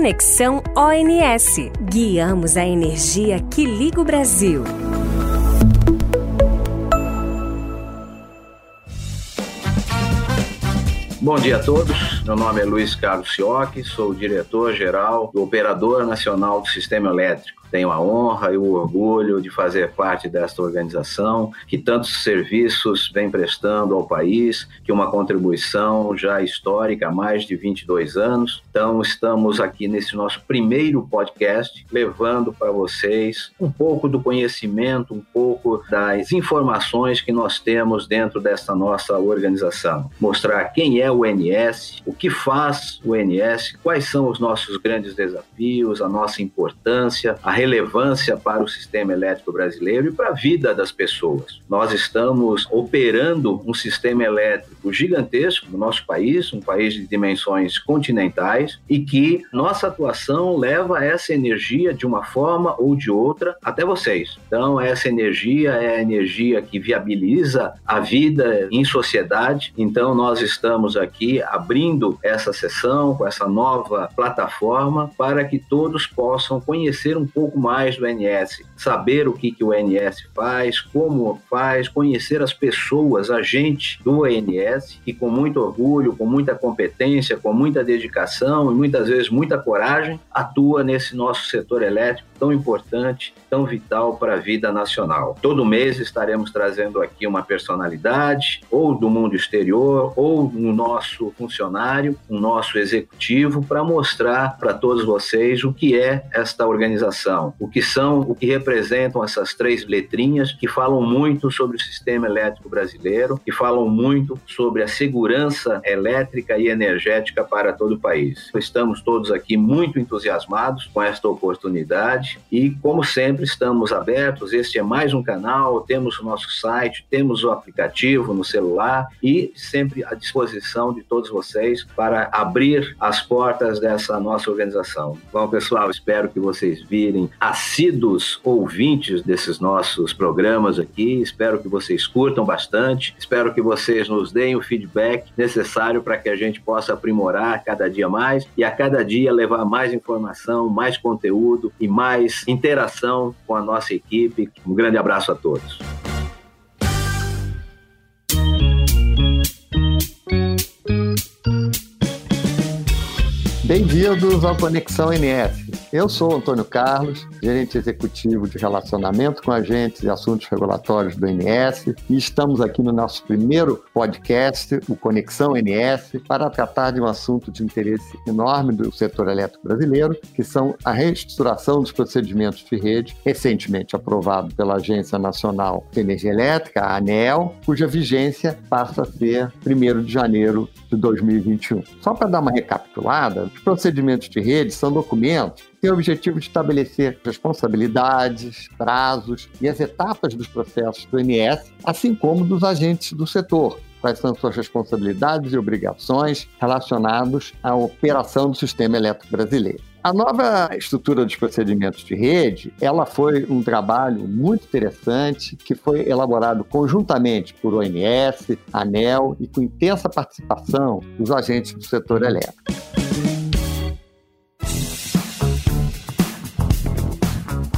Conexão ONS. Guiamos a energia que liga o Brasil. Bom dia a todos. Meu nome é Luiz Carlos Sioc, sou diretor-geral do Operador Nacional do Sistema Elétrico tenho a honra e o orgulho de fazer parte desta organização que tantos serviços vem prestando ao país, que uma contribuição já histórica há mais de 22 anos. Então, estamos aqui nesse nosso primeiro podcast, levando para vocês um pouco do conhecimento, um pouco das informações que nós temos dentro dessa nossa organização. Mostrar quem é o NS, o que faz o NS, quais são os nossos grandes desafios, a nossa importância, a relevância para o sistema elétrico brasileiro e para a vida das pessoas. Nós estamos operando um sistema elétrico gigantesco no nosso país, um país de dimensões continentais, e que nossa atuação leva essa energia de uma forma ou de outra até vocês. Então, essa energia é a energia que viabiliza a vida em sociedade. Então, nós estamos aqui abrindo essa sessão com essa nova plataforma para que todos possam conhecer um pouco pouco mais do NS, saber o que, que o NS faz, como faz, conhecer as pessoas, a gente do ONS, que com muito orgulho, com muita competência, com muita dedicação e muitas vezes muita coragem, atua nesse nosso setor elétrico tão importante, tão vital para a vida nacional. Todo mês estaremos trazendo aqui uma personalidade, ou do mundo exterior, ou no nosso funcionário, o nosso executivo, para mostrar para todos vocês o que é esta organização, o que são, o que representam essas três letrinhas que falam muito sobre o sistema elétrico brasileiro, que falam muito sobre a segurança elétrica e energética para todo o país. Estamos todos aqui muito entusiasmados com esta oportunidade e, como sempre, estamos abertos. Este é mais um canal, temos o nosso site, temos o aplicativo no celular e sempre à disposição de todos vocês para abrir as portas dessa nossa organização. Bom, pessoal, espero que vocês virem assíduos ouvintes desses nossos programas aqui. Espero que vocês curtam bastante. Espero que vocês nos deem o feedback necessário para que a gente possa aprimorar cada dia mais e a cada dia levar mais informação, mais conteúdo e mais interação com a nossa equipe. Um grande abraço a todos. Bem-vindos ao Conexão NS. Eu sou Antônio Carlos, gerente executivo de relacionamento com agentes e assuntos regulatórios do INS, e estamos aqui no nosso primeiro podcast, o Conexão INS, para tratar de um assunto de interesse enorme do setor elétrico brasileiro, que são a reestruturação dos procedimentos de rede, recentemente aprovado pela Agência Nacional de Energia Elétrica, a ANEL, cuja vigência passa a ser 1 de janeiro de 2021. Só para dar uma recapitulada, os procedimentos de rede são documentos tem o objetivo de estabelecer responsabilidades, prazos e as etapas dos processos do INS, assim como dos agentes do setor, quais são suas responsabilidades e obrigações relacionados à operação do sistema elétrico brasileiro. A nova estrutura dos procedimentos de rede, ela foi um trabalho muito interessante que foi elaborado conjuntamente por ONS, ANEL e com intensa participação dos agentes do setor elétrico.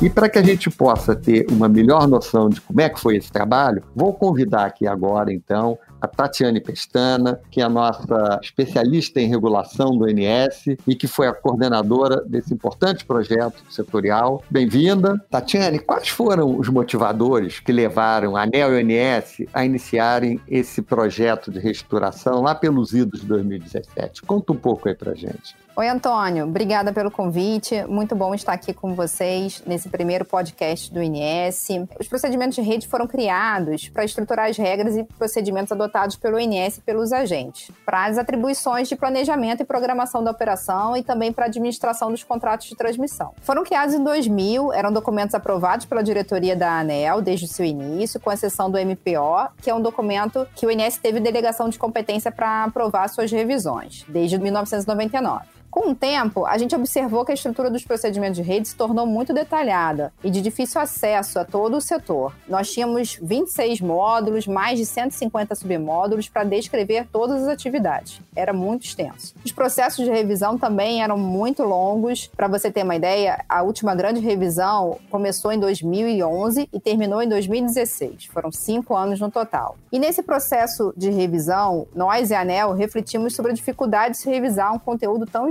E para que a gente possa ter uma melhor noção de como é que foi esse trabalho, vou convidar aqui agora, então, a Tatiane Pestana, que é a nossa especialista em regulação do INS e que foi a coordenadora desse importante projeto setorial. Bem-vinda. Tatiane, quais foram os motivadores que levaram a ANEL e o INS a iniciarem esse projeto de reestruturação lá pelos idos de 2017? Conta um pouco aí para gente. Oi, Antônio. Obrigada pelo convite. Muito bom estar aqui com vocês nesse primeiro podcast do INS. Os procedimentos de rede foram criados para estruturar as regras e procedimentos adotados pelo INS e pelos agentes, para as atribuições de planejamento e programação da operação e também para a administração dos contratos de transmissão. Foram criados em 2000, eram documentos aprovados pela diretoria da ANEL desde o seu início, com exceção do MPO, que é um documento que o INS teve delegação de competência para aprovar suas revisões, desde 1999. Com o tempo, a gente observou que a estrutura dos procedimentos de rede se tornou muito detalhada e de difícil acesso a todo o setor. Nós tínhamos 26 módulos, mais de 150 submódulos para descrever todas as atividades. Era muito extenso. Os processos de revisão também eram muito longos. Para você ter uma ideia, a última grande revisão começou em 2011 e terminou em 2016. Foram cinco anos no total. E nesse processo de revisão, nós e a ANEL refletimos sobre a dificuldade de se revisar um conteúdo tão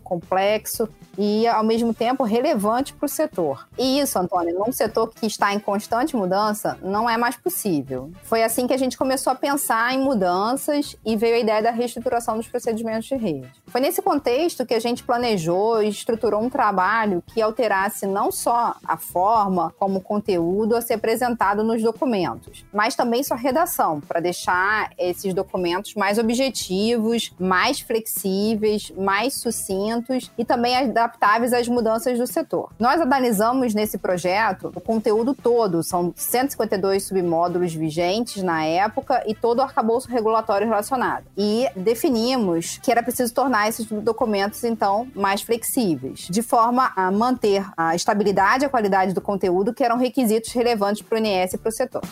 complexo e, ao mesmo tempo, relevante para o setor. E isso, Antônio, num setor que está em constante mudança, não é mais possível. Foi assim que a gente começou a pensar em mudanças e veio a ideia da reestruturação dos procedimentos de rede. Foi nesse contexto que a gente planejou e estruturou um trabalho que alterasse não só a forma como o conteúdo a ser apresentado nos documentos, mas também sua redação, para deixar esses documentos mais objetivos, mais flexíveis, mais sucintos e também adaptáveis às mudanças do setor. Nós analisamos nesse projeto o conteúdo todo, são 152 submódulos vigentes na época e todo o arcabouço regulatório relacionado. E definimos que era preciso tornar esses documentos, então, mais flexíveis, de forma a manter a estabilidade e a qualidade do conteúdo, que eram requisitos relevantes para o INS e para o setor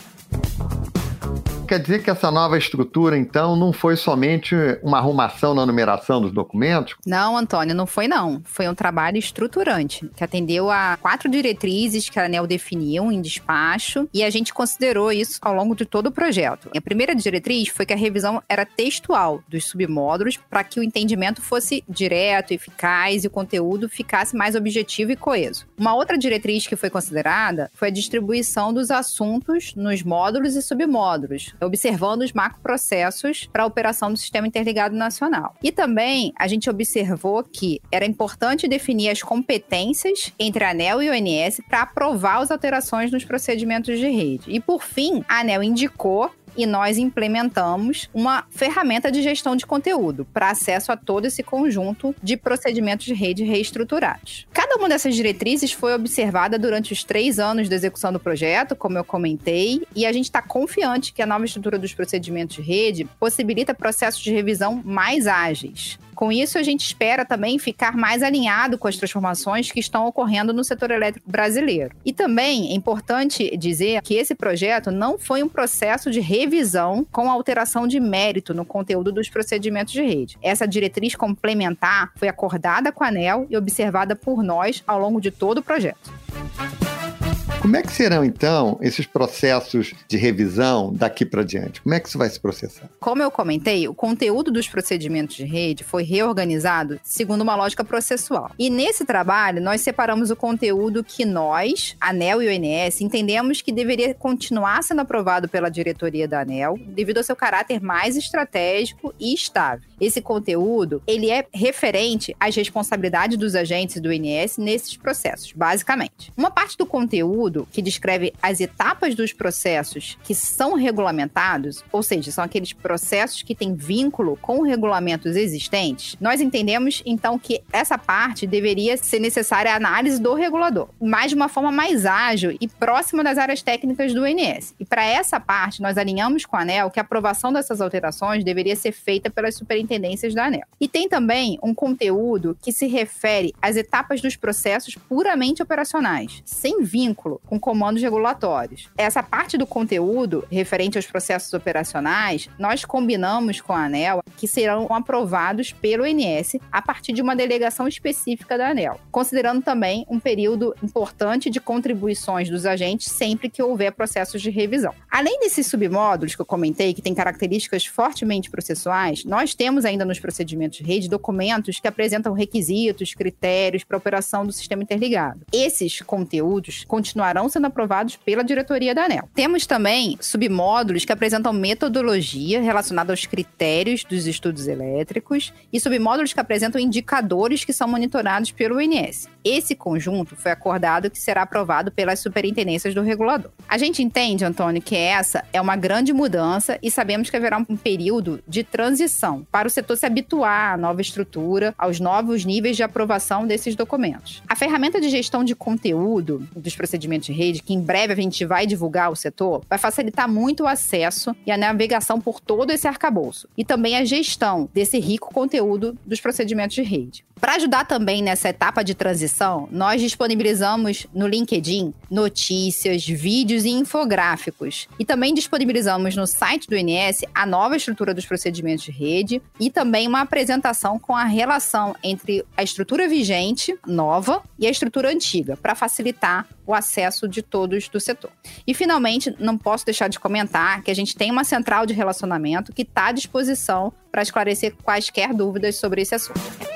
quer dizer que essa nova estrutura, então, não foi somente uma arrumação na numeração dos documentos? Não, Antônio, não foi não. Foi um trabalho estruturante, que atendeu a quatro diretrizes que a ANEL definiu em despacho, e a gente considerou isso ao longo de todo o projeto. A primeira diretriz foi que a revisão era textual dos submódulos para que o entendimento fosse direto, eficaz e o conteúdo ficasse mais objetivo e coeso. Uma outra diretriz que foi considerada foi a distribuição dos assuntos nos módulos e submódulos, observando os macroprocessos para a operação do Sistema Interligado Nacional. E também a gente observou que era importante definir as competências entre a ANEL e o ONS para aprovar as alterações nos procedimentos de rede. E por fim, a ANEL indicou e nós implementamos uma ferramenta de gestão de conteúdo para acesso a todo esse conjunto de procedimentos de rede reestruturados. Cada uma dessas diretrizes foi observada durante os três anos da execução do projeto, como eu comentei, e a gente está confiante que a nova estrutura dos procedimentos de rede possibilita processos de revisão mais ágeis, com isso, a gente espera também ficar mais alinhado com as transformações que estão ocorrendo no setor elétrico brasileiro. E também é importante dizer que esse projeto não foi um processo de revisão com alteração de mérito no conteúdo dos procedimentos de rede. Essa diretriz complementar foi acordada com a ANEL e observada por nós ao longo de todo o projeto. Como é que serão, então, esses processos de revisão daqui para diante? Como é que isso vai se processar? Como eu comentei, o conteúdo dos procedimentos de rede foi reorganizado segundo uma lógica processual. E nesse trabalho, nós separamos o conteúdo que nós, ANEL e ONS, entendemos que deveria continuar sendo aprovado pela diretoria da ANEL, devido ao seu caráter mais estratégico e estável. Esse conteúdo, ele é referente às responsabilidades dos agentes do INS nesses processos, basicamente. Uma parte do conteúdo que descreve as etapas dos processos que são regulamentados, ou seja, são aqueles processos que têm vínculo com regulamentos existentes, nós entendemos então que essa parte deveria ser necessária a análise do regulador, mas de uma forma mais ágil e próxima das áreas técnicas do INS. E para essa parte, nós alinhamos com a ANEL que a aprovação dessas alterações deveria ser feita pelas superintendências tendências da ANEL. E tem também um conteúdo que se refere às etapas dos processos puramente operacionais, sem vínculo com comandos regulatórios. Essa parte do conteúdo referente aos processos operacionais, nós combinamos com a ANEL que serão aprovados pelo INS a partir de uma delegação específica da ANEL, considerando também um período importante de contribuições dos agentes sempre que houver processos de revisão. Além desses submódulos que eu comentei, que têm características fortemente processuais, nós temos ainda nos procedimentos de rede documentos que apresentam requisitos, critérios para operação do sistema interligado. Esses conteúdos continuarão sendo aprovados pela diretoria da ANEL. Temos também submódulos que apresentam metodologia relacionada aos critérios dos estudos elétricos e submódulos que apresentam indicadores que são monitorados pelo INS. Esse conjunto foi acordado que será aprovado pelas superintendências do regulador. A gente entende, Antônio, que essa é uma grande mudança e sabemos que haverá um período de transição para o setor se habituar à nova estrutura, aos novos níveis de aprovação desses documentos. A ferramenta de gestão de conteúdo dos procedimentos de rede, que em breve a gente vai divulgar ao setor, vai facilitar muito o acesso e a navegação por todo esse arcabouço, e também a gestão desse rico conteúdo dos procedimentos de rede. Para ajudar também nessa etapa de transição, nós disponibilizamos no LinkedIn notícias, vídeos e infográficos. E também disponibilizamos no site do INS a nova estrutura dos procedimentos de rede e também uma apresentação com a relação entre a estrutura vigente, nova, e a estrutura antiga, para facilitar o acesso de todos do setor. E finalmente, não posso deixar de comentar que a gente tem uma central de relacionamento que está à disposição para esclarecer quaisquer dúvidas sobre esse assunto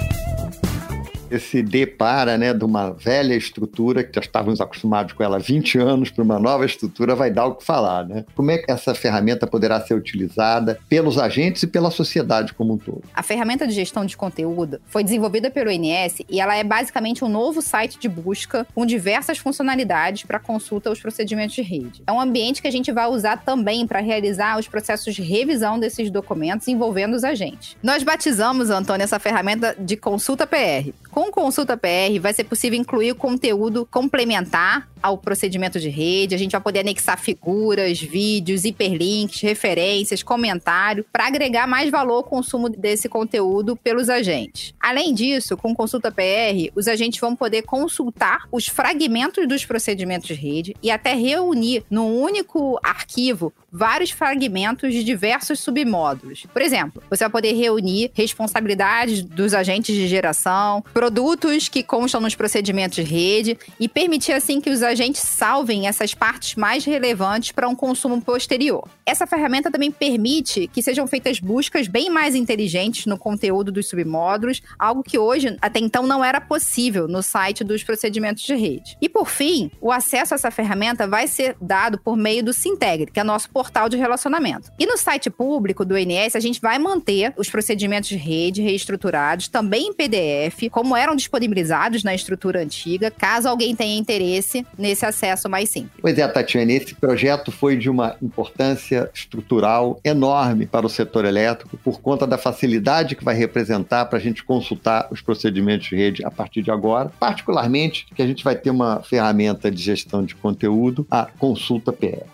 se depara né, de uma velha estrutura, que já estávamos acostumados com ela há 20 anos, para uma nova estrutura, vai dar o que falar. Né? Como é que essa ferramenta poderá ser utilizada pelos agentes e pela sociedade como um todo? A ferramenta de gestão de conteúdo foi desenvolvida pelo INS e ela é basicamente um novo site de busca com diversas funcionalidades para consulta aos procedimentos de rede. É um ambiente que a gente vai usar também para realizar os processos de revisão desses documentos envolvendo os agentes. Nós batizamos, Antônio, essa ferramenta de consulta PR. Com Consulta PR vai ser possível incluir conteúdo complementar ao procedimento de rede. A gente vai poder anexar figuras, vídeos, hiperlinks, referências, comentário, para agregar mais valor ao consumo desse conteúdo pelos agentes. Além disso, com Consulta PR, os agentes vão poder consultar os fragmentos dos procedimentos de rede e até reunir num único arquivo vários fragmentos de diversos submódulos. Por exemplo, você vai poder reunir responsabilidades dos agentes de geração, produtos que constam nos procedimentos de rede e permitir assim que os agentes salvem essas partes mais relevantes para um consumo posterior. Essa ferramenta também permite que sejam feitas buscas bem mais inteligentes no conteúdo dos submódulos, algo que hoje até então não era possível no site dos procedimentos de rede. E por fim, o acesso a essa ferramenta vai ser dado por meio do Sintegre, que é nosso portal de relacionamento. E no site público do INS, a gente vai manter os procedimentos de rede reestruturados, também em PDF, como eram disponibilizados na estrutura antiga, caso alguém tenha interesse nesse acesso mais simples. Pois é, Tatiana, esse projeto foi de uma importância estrutural enorme para o setor elétrico, por conta da facilidade que vai representar para a gente consultar os procedimentos de rede a partir de agora, particularmente que a gente vai ter uma ferramenta de gestão de conteúdo, a Consulta PR.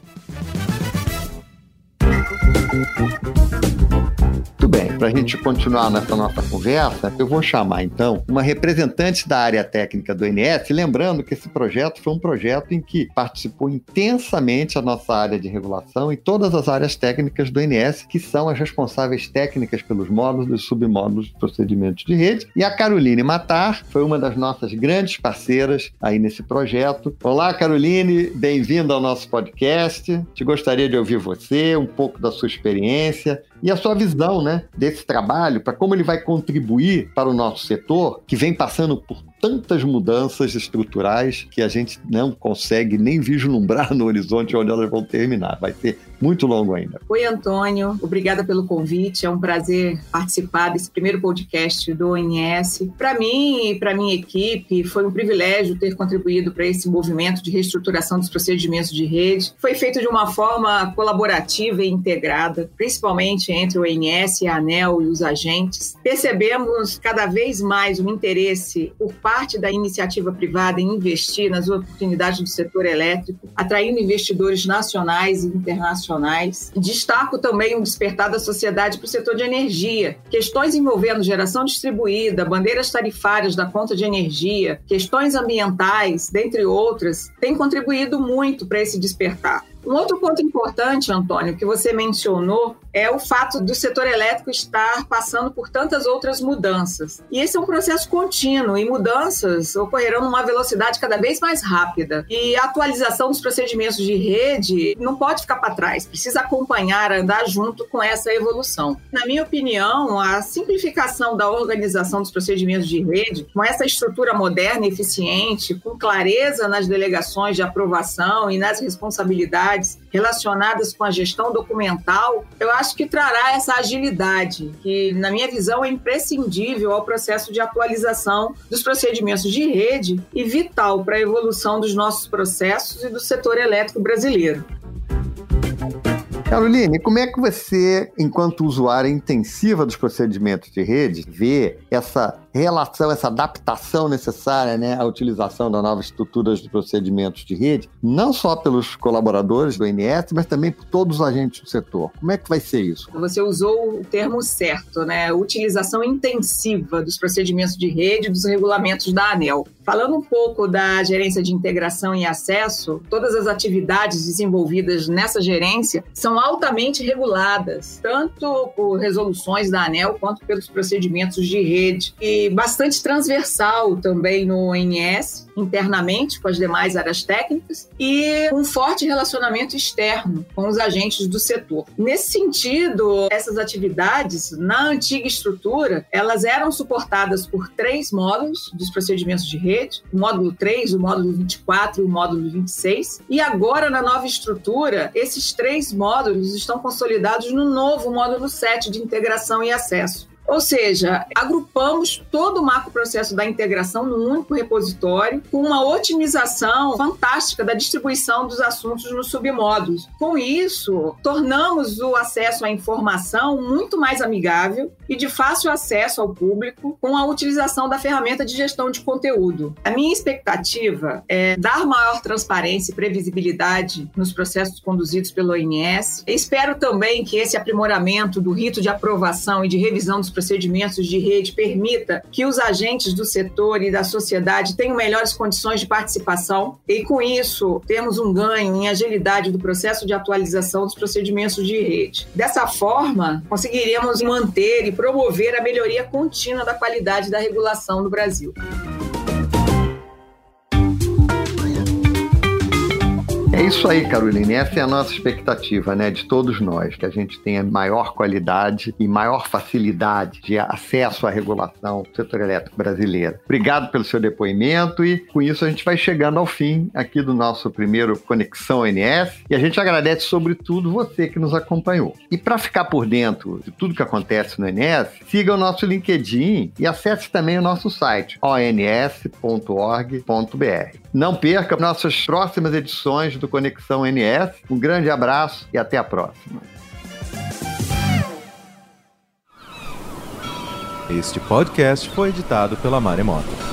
Muito bem, para a gente continuar nessa nossa conversa, eu vou chamar então uma representante da área técnica do INS, lembrando que esse projeto foi um projeto em que participou intensamente a nossa área de regulação e todas as áreas técnicas do INS, que são as responsáveis técnicas pelos módulos e submódulos de procedimentos de rede. E a Caroline Matar foi uma das nossas grandes parceiras aí nesse projeto. Olá, Caroline, bem-vinda ao nosso podcast. Te gostaria de ouvir você, um pouco da sua experiência e a sua visão né, desse trabalho, para como ele vai contribuir para o nosso setor, que vem passando por tantas mudanças estruturais que a gente não consegue nem vislumbrar no horizonte onde elas vão terminar. Vai ser muito longo ainda. Oi, Antônio. Obrigada pelo convite. É um prazer participar desse primeiro podcast do ONS. Para mim e para minha equipe, foi um privilégio ter contribuído para esse movimento de reestruturação dos procedimentos de rede. Foi feito de uma forma colaborativa e integrada, principalmente entre o ONS, a ANEL e os agentes. Percebemos cada vez mais o interesse por parte parte da iniciativa privada em investir nas oportunidades do setor elétrico, atraindo investidores nacionais e internacionais. Destaco também o despertar da sociedade para o setor de energia. Questões envolvendo geração distribuída, bandeiras tarifárias da conta de energia, questões ambientais, dentre outras, têm contribuído muito para esse despertar. Um outro ponto importante, Antônio, que você mencionou, é o fato do setor elétrico estar passando por tantas outras mudanças. E esse é um processo contínuo e mudanças ocorrerão numa velocidade cada vez mais rápida. E a atualização dos procedimentos de rede não pode ficar para trás, precisa acompanhar, andar junto com essa evolução. Na minha opinião, a simplificação da organização dos procedimentos de rede, com essa estrutura moderna e eficiente, com clareza nas delegações de aprovação e nas responsabilidades relacionadas com a gestão documental, eu acho que trará essa agilidade, que, na minha visão, é imprescindível ao processo de atualização dos procedimentos de rede e vital para a evolução dos nossos processos e do setor elétrico brasileiro. Caroline, como é que você, enquanto usuária intensiva dos procedimentos de rede, vê essa relação, essa adaptação necessária né, à utilização das novas estruturas de procedimentos de rede, não só pelos colaboradores do INS, mas também por todos os agentes do setor. Como é que vai ser isso? Você usou o termo certo, né? Utilização intensiva dos procedimentos de rede dos regulamentos da ANEL. Falando um pouco da gerência de integração e acesso, todas as atividades desenvolvidas nessa gerência são altamente reguladas, tanto por resoluções da ANEL quanto pelos procedimentos de rede, e bastante transversal também no ONS, internamente com as demais áreas técnicas, e um forte relacionamento externo com os agentes do setor. Nesse sentido, essas atividades, na antiga estrutura, elas eram suportadas por três módulos dos procedimentos de rede, o módulo 3, o módulo 24 e o módulo 26, e agora na nova estrutura, esses três módulos estão consolidados no novo módulo 7 de integração e acesso. Ou seja, agrupamos todo o macroprocesso da integração num único repositório, com uma otimização fantástica da distribuição dos assuntos nos submódulos. Com isso, tornamos o acesso à informação muito mais amigável e de fácil acesso ao público com a utilização da ferramenta de gestão de conteúdo. A minha expectativa é dar maior transparência e previsibilidade nos processos conduzidos pelo ONS. Espero também que esse aprimoramento do rito de aprovação e de revisão dos procedimentos de rede permita que os agentes do setor e da sociedade tenham melhores condições de participação e, com isso, temos um ganho em agilidade do processo de atualização dos procedimentos de rede. Dessa forma, conseguiremos manter e promover a melhoria contínua da qualidade da regulação no Brasil. Isso aí, Carolina. Essa é a nossa expectativa, né, de todos nós, que a gente tenha maior qualidade e maior facilidade de acesso à regulação do setor elétrico brasileiro. Obrigado pelo seu depoimento e com isso a gente vai chegando ao fim aqui do nosso primeiro Conexão NS e a gente agradece sobretudo você que nos acompanhou. E para ficar por dentro de tudo que acontece no NS, siga o nosso LinkedIn e acesse também o nosso site ons.org.br. Não perca nossas próximas edições do Conexão NS. Um grande abraço e até a próxima. Este podcast foi editado pela Maremoto.